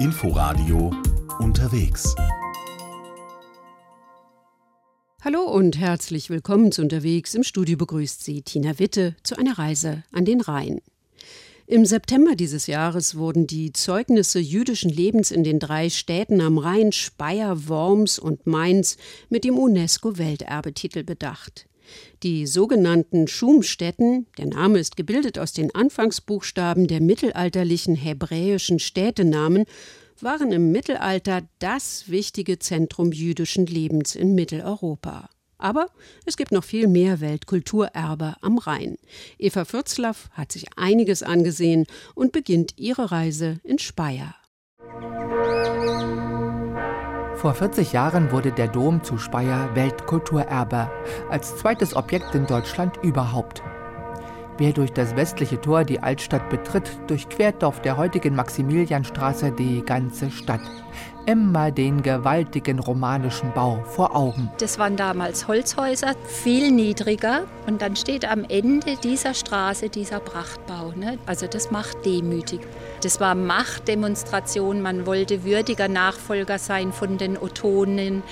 Inforadio unterwegs. Hallo und herzlich willkommen zu Unterwegs. Im Studio begrüßt Sie Tina Witte zu einer Reise an den Rhein. Im September dieses Jahres wurden die Zeugnisse jüdischen Lebens in den drei Städten am Rhein Speyer, Worms und Mainz mit dem UNESCO-Welterbetitel bedacht. Die sogenannten Schumstätten, der Name ist gebildet aus den Anfangsbuchstaben der mittelalterlichen hebräischen Städtenamen, waren im Mittelalter das wichtige Zentrum jüdischen Lebens in Mitteleuropa. Aber es gibt noch viel mehr Weltkulturerbe am Rhein. Eva Fürzlaff hat sich einiges angesehen und beginnt ihre Reise in Speyer. Vor 40 Jahren wurde der Dom zu Speyer Weltkulturerbe, als zweites Objekt in Deutschland überhaupt. Wer durch das westliche Tor die Altstadt betritt, durchquert auf der heutigen Maximilianstraße die ganze Stadt immer den gewaltigen romanischen Bau vor Augen. Das waren damals Holzhäuser, viel niedriger. Und dann steht am Ende dieser Straße dieser Prachtbau. Ne? Also das macht demütig. Das war Machtdemonstration. Man wollte würdiger Nachfolger sein von den Ottonen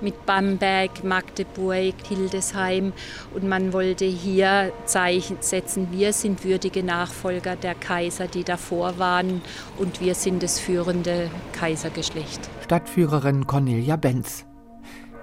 mit Bamberg, Magdeburg, Hildesheim. Und man wollte hier Zeichen setzen, wir sind würdige Nachfolger der Kaiser, die davor waren. Und wir sind das führende Kaisergeschlecht. Stadtführerin Cornelia Benz.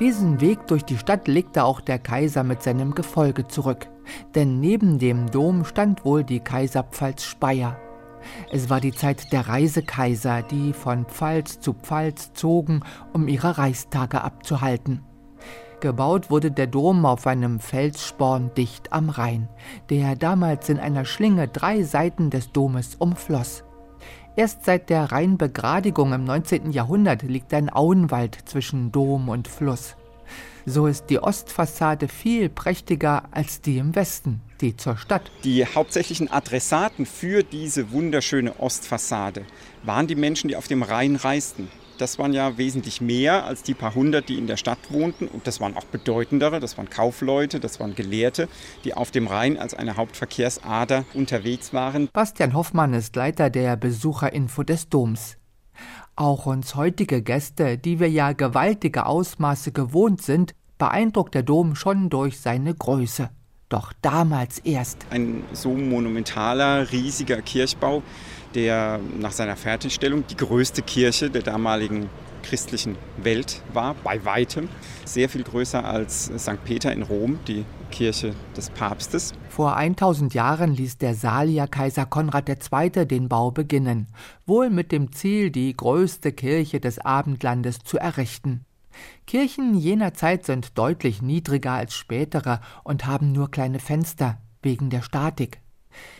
Diesen Weg durch die Stadt legte auch der Kaiser mit seinem Gefolge zurück, denn neben dem Dom stand wohl die Kaiserpfalz Speyer. Es war die Zeit der Reisekaiser, die von Pfalz zu Pfalz zogen, um ihre Reichstage abzuhalten. Gebaut wurde der Dom auf einem Felssporn dicht am Rhein, der damals in einer Schlinge drei Seiten des Domes umfloss. Erst seit der Rheinbegradigung im 19. Jahrhundert liegt ein Auenwald zwischen Dom und Fluss. So ist die Ostfassade viel prächtiger als die im Westen, die zur Stadt. Die hauptsächlichen Adressaten für diese wunderschöne Ostfassade waren die Menschen, die auf dem Rhein reisten das waren ja wesentlich mehr als die paar hundert, die in der Stadt wohnten. Und das waren auch bedeutendere, das waren Kaufleute, das waren Gelehrte, die auf dem Rhein als eine Hauptverkehrsader unterwegs waren. Bastian Hoffmann ist Leiter der Besucherinfo des Doms. Auch uns heutige Gäste, die wir ja gewaltige Ausmaße gewohnt sind, beeindruckt der Dom schon durch seine Größe. Doch damals erst. Ein so monumentaler, riesiger Kirchbau, der nach seiner Fertigstellung die größte Kirche der damaligen christlichen Welt war, bei weitem. Sehr viel größer als St. Peter in Rom, die Kirche des Papstes. Vor 1000 Jahren ließ der Salier-Kaiser Konrad II. den Bau beginnen, wohl mit dem Ziel, die größte Kirche des Abendlandes zu errichten. Kirchen jener Zeit sind deutlich niedriger als spätere und haben nur kleine Fenster, wegen der Statik.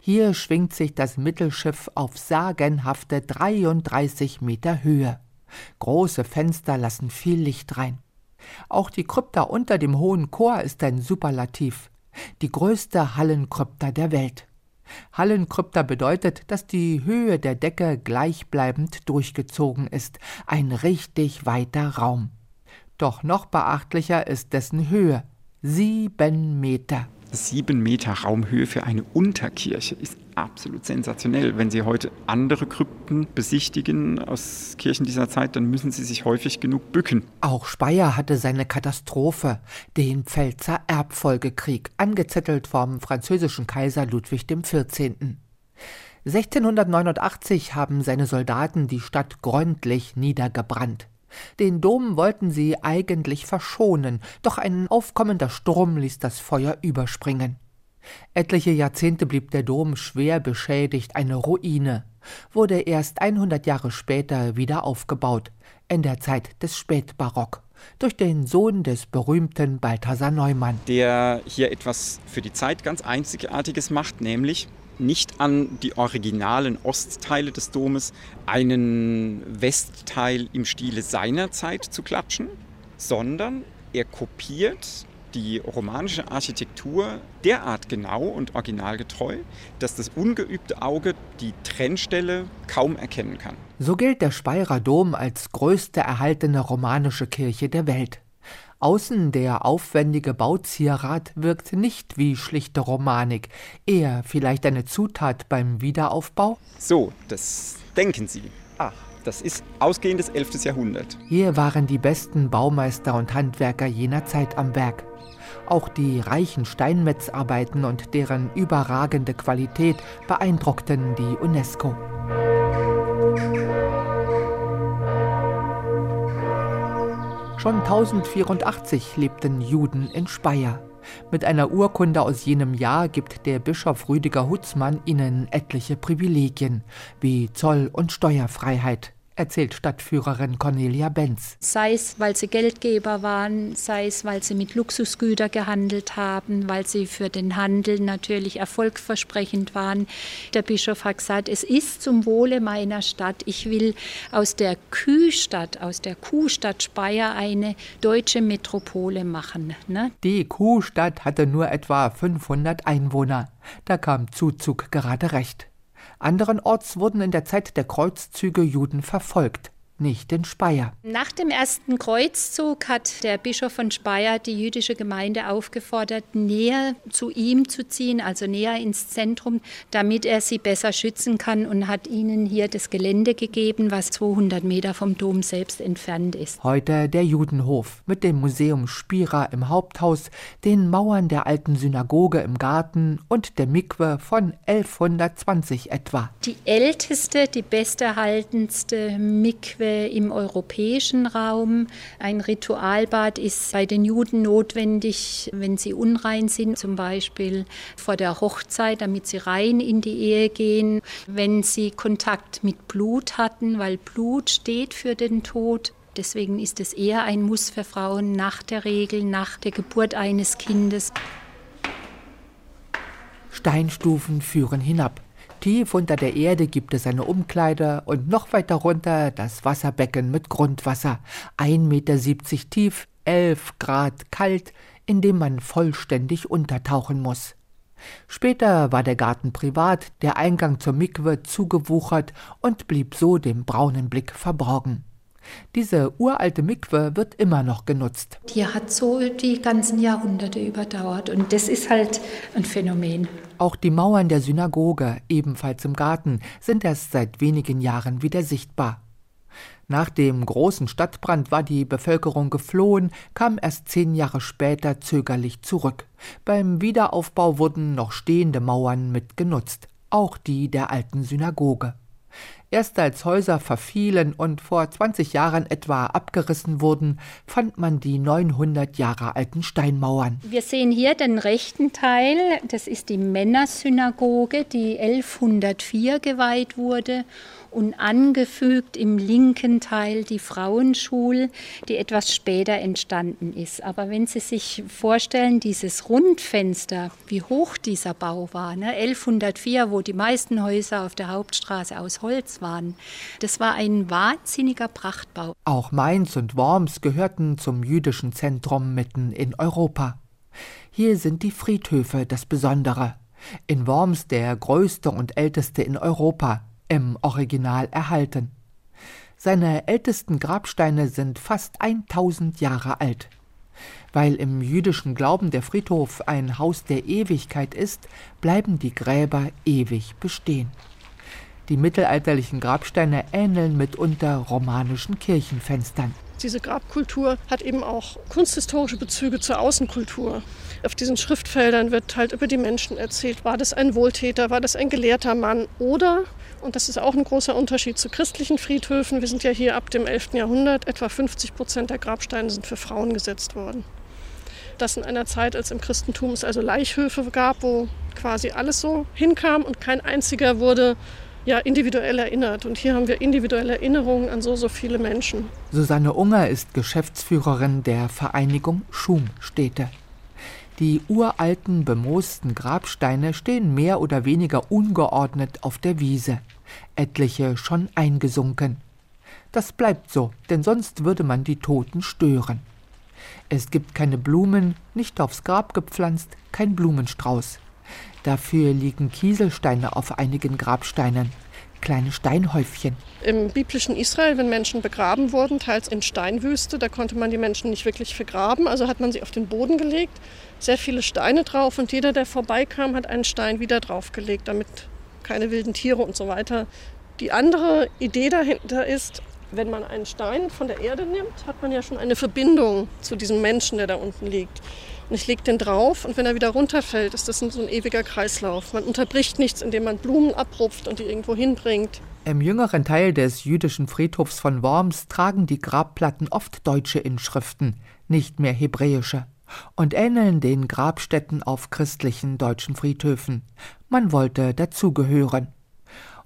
Hier schwingt sich das Mittelschiff auf sagenhafte 33 Meter Höhe. Große Fenster lassen viel Licht rein. Auch die Krypta unter dem hohen Chor ist ein Superlativ. Die größte Hallenkrypta der Welt. Hallenkrypta bedeutet, dass die Höhe der Decke gleichbleibend durchgezogen ist, ein richtig weiter Raum. Doch noch beachtlicher ist dessen Höhe, sieben Meter sieben Meter Raumhöhe für eine Unterkirche ist absolut sensationell. Wenn Sie heute andere Krypten besichtigen aus Kirchen dieser Zeit, dann müssen Sie sich häufig genug bücken. Auch Speyer hatte seine Katastrophe, den Pfälzer Erbfolgekrieg, angezettelt vom französischen Kaiser Ludwig XIV. 1689 haben seine Soldaten die Stadt gründlich niedergebrannt. Den Dom wollten sie eigentlich verschonen, doch ein aufkommender Sturm ließ das Feuer überspringen. Etliche Jahrzehnte blieb der Dom schwer beschädigt, eine Ruine, wurde erst 100 Jahre später wieder aufgebaut, in der Zeit des Spätbarock, durch den Sohn des berühmten Balthasar Neumann. Der hier etwas für die Zeit ganz Einzigartiges macht, nämlich nicht an die originalen Ostteile des Domes einen Westteil im Stile seiner Zeit zu klatschen, sondern er kopiert die romanische Architektur derart genau und originalgetreu, dass das ungeübte Auge die Trennstelle kaum erkennen kann. So gilt der Speyerer Dom als größte erhaltene romanische Kirche der Welt. Außen der aufwendige Bauzierat wirkt nicht wie schlichte Romanik, eher vielleicht eine Zutat beim Wiederaufbau? So, das denken Sie. Ach. Das ist ausgehendes 11. Jahrhundert. Hier waren die besten Baumeister und Handwerker jener Zeit am Werk. Auch die reichen Steinmetzarbeiten und deren überragende Qualität beeindruckten die UNESCO. Schon 1084 lebten Juden in Speyer. Mit einer Urkunde aus jenem Jahr gibt der Bischof Rüdiger Hutzmann ihnen etliche Privilegien wie Zoll- und Steuerfreiheit erzählt Stadtführerin Cornelia Benz. Sei es, weil sie Geldgeber waren, sei es, weil sie mit Luxusgütern gehandelt haben, weil sie für den Handel natürlich erfolgversprechend waren. Der Bischof hat gesagt, es ist zum Wohle meiner Stadt. Ich will aus der Kühstadt, aus der Kuhstadt Speyer eine deutsche Metropole machen. Ne? Die Kuhstadt hatte nur etwa 500 Einwohner. Da kam Zuzug gerade recht. Anderenorts wurden in der Zeit der Kreuzzüge Juden verfolgt nicht in Speyer. Nach dem ersten Kreuzzug hat der Bischof von Speyer die jüdische Gemeinde aufgefordert, näher zu ihm zu ziehen, also näher ins Zentrum, damit er sie besser schützen kann und hat ihnen hier das Gelände gegeben, was 200 Meter vom Dom selbst entfernt ist. Heute der Judenhof mit dem Museum Spira im Haupthaus, den Mauern der alten Synagoge im Garten und der Mikwe von 1120 etwa. Die älteste, die besterhaltenste Mikwe im europäischen Raum. Ein Ritualbad ist bei den Juden notwendig, wenn sie unrein sind, zum Beispiel vor der Hochzeit, damit sie rein in die Ehe gehen, wenn sie Kontakt mit Blut hatten, weil Blut steht für den Tod. Deswegen ist es eher ein Muss für Frauen nach der Regel, nach der Geburt eines Kindes. Steinstufen führen hinab. Tief unter der Erde gibt es eine Umkleide und noch weiter runter das Wasserbecken mit Grundwasser, 1,70 Meter tief, 11 Grad kalt, in dem man vollständig untertauchen muss. Später war der Garten privat, der Eingang zur Mikwe zugewuchert und blieb so dem braunen Blick verborgen. Diese uralte Mikwe wird immer noch genutzt. Die hat so die ganzen Jahrhunderte überdauert und das ist halt ein Phänomen. Auch die Mauern der Synagoge, ebenfalls im Garten, sind erst seit wenigen Jahren wieder sichtbar. Nach dem großen Stadtbrand war die Bevölkerung geflohen, kam erst zehn Jahre später zögerlich zurück. Beim Wiederaufbau wurden noch stehende Mauern mitgenutzt, auch die der alten Synagoge. Erst als Häuser verfielen und vor 20 Jahren etwa abgerissen wurden, fand man die 900 Jahre alten Steinmauern. Wir sehen hier den rechten Teil, das ist die Männersynagoge, die 1104 geweiht wurde und angefügt im linken Teil die Frauenschule, die etwas später entstanden ist. Aber wenn Sie sich vorstellen, dieses Rundfenster, wie hoch dieser Bau war, ne? 1104, wo die meisten Häuser auf der Hauptstraße aus Holz waren, das war ein wahnsinniger Prachtbau. Auch Mainz und Worms gehörten zum jüdischen Zentrum mitten in Europa. Hier sind die Friedhöfe das Besondere. In Worms der größte und älteste in Europa, im Original erhalten. Seine ältesten Grabsteine sind fast 1000 Jahre alt. Weil im jüdischen Glauben der Friedhof ein Haus der Ewigkeit ist, bleiben die Gräber ewig bestehen. Die mittelalterlichen Grabsteine ähneln mitunter romanischen Kirchenfenstern. Diese Grabkultur hat eben auch kunsthistorische Bezüge zur Außenkultur. Auf diesen Schriftfeldern wird halt über die Menschen erzählt. War das ein Wohltäter? War das ein gelehrter Mann? Oder, und das ist auch ein großer Unterschied zu christlichen Friedhöfen, wir sind ja hier ab dem 11. Jahrhundert, etwa 50 Prozent der Grabsteine sind für Frauen gesetzt worden. Das in einer Zeit, als im Christentum es also Laichhöfe gab, wo quasi alles so hinkam und kein einziger wurde ja, individuell erinnert. Und hier haben wir individuelle Erinnerungen an so, so viele Menschen. Susanne Unger ist Geschäftsführerin der Vereinigung Schumstädte. Die uralten, bemoosten Grabsteine stehen mehr oder weniger ungeordnet auf der Wiese, etliche schon eingesunken. Das bleibt so, denn sonst würde man die Toten stören. Es gibt keine Blumen, nicht aufs Grab gepflanzt, kein Blumenstrauß. Dafür liegen Kieselsteine auf einigen Grabsteinen, kleine Steinhäufchen. Im biblischen Israel, wenn Menschen begraben wurden, teils in Steinwüste, da konnte man die Menschen nicht wirklich vergraben, also hat man sie auf den Boden gelegt, sehr viele Steine drauf und jeder, der vorbeikam, hat einen Stein wieder draufgelegt, damit keine wilden Tiere und so weiter Die andere Idee dahinter ist, wenn man einen Stein von der Erde nimmt, hat man ja schon eine Verbindung zu diesem Menschen, der da unten liegt. Und ich lege den drauf und wenn er wieder runterfällt, ist das so ein ewiger Kreislauf. Man unterbricht nichts, indem man Blumen abrupft und die irgendwo hinbringt. Im jüngeren Teil des jüdischen Friedhofs von Worms tragen die Grabplatten oft deutsche Inschriften, nicht mehr hebräische, und ähneln den Grabstätten auf christlichen deutschen Friedhöfen. Man wollte dazugehören.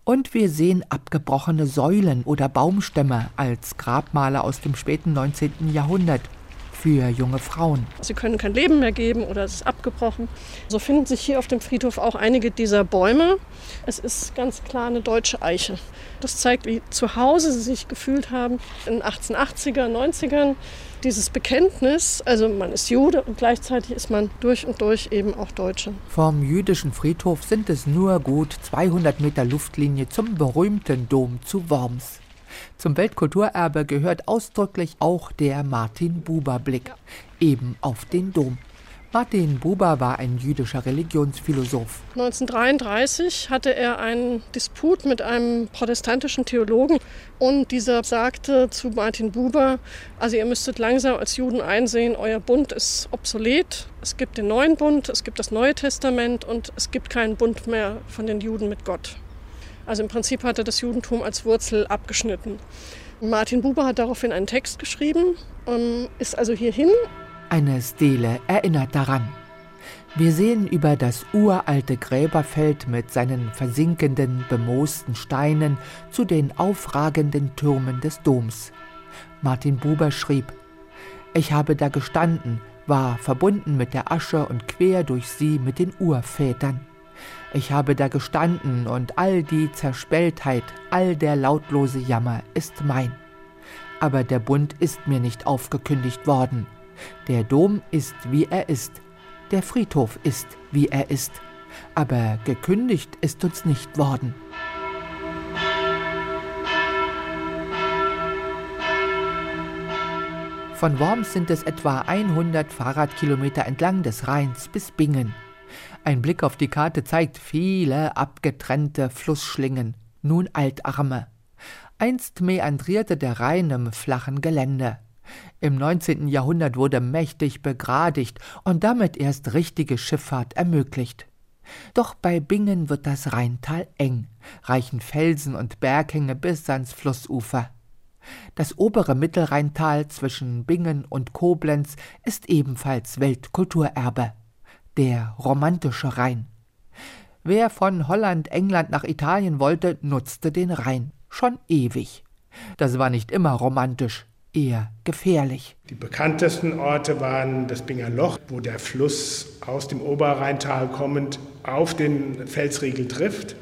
Und wir sehen abgebrochene Säulen oder Baumstämme als Grabmale aus dem späten 19. Jahrhundert für junge Frauen. Sie können kein Leben mehr geben oder es ist abgebrochen. So finden sich hier auf dem Friedhof auch einige dieser Bäume. Es ist ganz klar eine deutsche Eiche. Das zeigt, wie zu Hause sie sich gefühlt haben in den 1880er, 90ern. Dieses Bekenntnis, also man ist Jude und gleichzeitig ist man durch und durch eben auch Deutsche. Vom jüdischen Friedhof sind es nur gut 200 Meter Luftlinie zum berühmten Dom zu Worms. Zum Weltkulturerbe gehört ausdrücklich auch der Martin-Buber-Blick, eben auf den Dom. Martin Buber war ein jüdischer Religionsphilosoph. 1933 hatte er einen Disput mit einem protestantischen Theologen und dieser sagte zu Martin Buber, also ihr müsstet langsam als Juden einsehen, euer Bund ist obsolet, es gibt den neuen Bund, es gibt das Neue Testament und es gibt keinen Bund mehr von den Juden mit Gott. Also im Prinzip hatte das Judentum als Wurzel abgeschnitten. Martin Buber hat daraufhin einen Text geschrieben, ist also hierhin. Eine Stele erinnert daran. Wir sehen über das uralte Gräberfeld mit seinen versinkenden, bemoosten Steinen zu den aufragenden Türmen des Doms. Martin Buber schrieb, ich habe da gestanden, war verbunden mit der Asche und quer durch sie mit den Urvätern. Ich habe da gestanden und all die Zerspelltheit, all der lautlose Jammer ist mein. Aber der Bund ist mir nicht aufgekündigt worden. Der Dom ist, wie er ist. Der Friedhof ist, wie er ist. Aber gekündigt ist uns nicht worden. Von Worms sind es etwa 100 Fahrradkilometer entlang des Rheins bis Bingen. Ein Blick auf die Karte zeigt viele abgetrennte Flussschlingen, nun Altarme. Einst meandrierte der Rhein im flachen Gelände. Im 19. Jahrhundert wurde mächtig begradigt und damit erst richtige Schifffahrt ermöglicht. Doch bei Bingen wird das Rheintal eng, reichen Felsen und Berghänge bis ans Flussufer. Das obere Mittelrheintal zwischen Bingen und Koblenz ist ebenfalls Weltkulturerbe der romantische Rhein. Wer von Holland, England nach Italien wollte, nutzte den Rhein. Schon ewig. Das war nicht immer romantisch, eher gefährlich. Die bekanntesten Orte waren das Binger Loch, wo der Fluss aus dem Oberrheintal kommend auf den Felsriegel trifft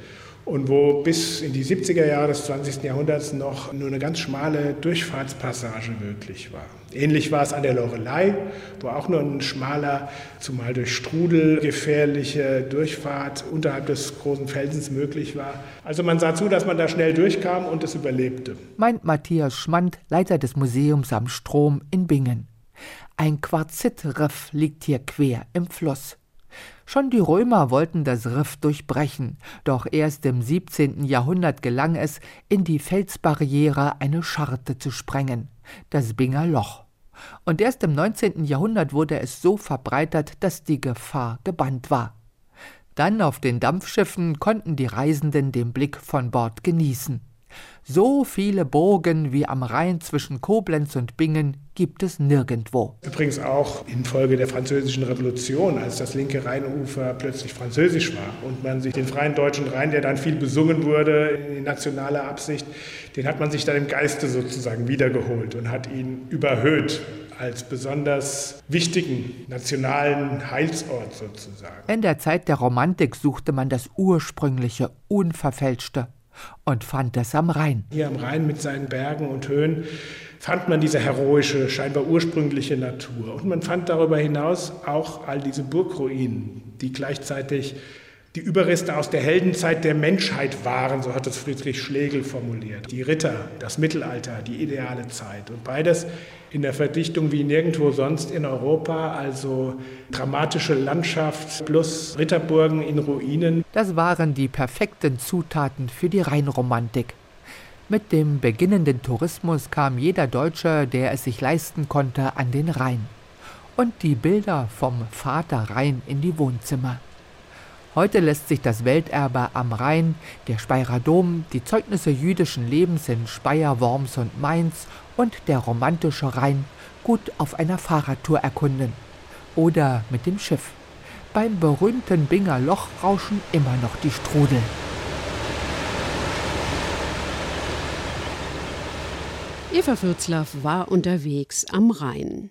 und wo bis in die 70er Jahre des 20. Jahrhunderts noch nur eine ganz schmale Durchfahrtspassage möglich war. Ähnlich war es an der Lorelei, wo auch nur ein schmaler, zumal durch Strudel gefährliche Durchfahrt unterhalb des großen Felsens möglich war. Also man sah zu, dass man da schnell durchkam und es überlebte. Meint Matthias Schmand, Leiter des Museums am Strom in Bingen. Ein Quarzittriff liegt hier quer im Fluss. Schon die Römer wollten das Riff durchbrechen, doch erst im 17. Jahrhundert gelang es, in die Felsbarriere eine Scharte zu sprengen, das Binger Loch. Und erst im 19. Jahrhundert wurde es so verbreitert, dass die Gefahr gebannt war. Dann auf den Dampfschiffen konnten die Reisenden den Blick von Bord genießen. So viele Burgen wie am Rhein zwischen Koblenz und Bingen gibt es nirgendwo. Übrigens auch infolge der Französischen Revolution, als das linke Rheinufer plötzlich französisch war und man sich den freien deutschen Rhein, der dann viel besungen wurde in nationaler Absicht, den hat man sich dann im Geiste sozusagen wiedergeholt und hat ihn überhöht als besonders wichtigen nationalen Heilsort sozusagen. In der Zeit der Romantik suchte man das ursprüngliche, unverfälschte und fand es am Rhein. Hier am Rhein mit seinen Bergen und Höhen fand man diese heroische, scheinbar ursprüngliche Natur. Und man fand darüber hinaus auch all diese Burgruinen, die gleichzeitig die Überreste aus der Heldenzeit der Menschheit waren, so hat es Friedrich Schlegel formuliert. Die Ritter, das Mittelalter, die ideale Zeit. Und beides in der Verdichtung wie nirgendwo sonst in Europa, also dramatische Landschaft plus Ritterburgen in Ruinen. Das waren die perfekten Zutaten für die Rheinromantik. Mit dem beginnenden Tourismus kam jeder Deutsche, der es sich leisten konnte, an den Rhein. Und die Bilder vom Vater Rhein in die Wohnzimmer. Heute lässt sich das Welterbe am Rhein, der Speyerer Dom, die Zeugnisse jüdischen Lebens in Speyer, Worms und Mainz und der romantische Rhein gut auf einer Fahrradtour erkunden. Oder mit dem Schiff. Beim berühmten Binger Loch rauschen immer noch die Strudel. Eva Fürzlaff war unterwegs am Rhein.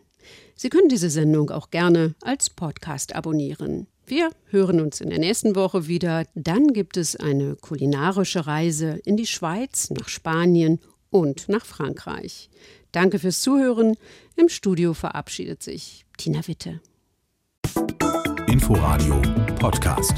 Sie können diese Sendung auch gerne als Podcast abonnieren. Wir hören uns in der nächsten Woche wieder. Dann gibt es eine kulinarische Reise in die Schweiz, nach Spanien und nach Frankreich. Danke fürs Zuhören. Im Studio verabschiedet sich Tina Witte. Inforadio Podcast.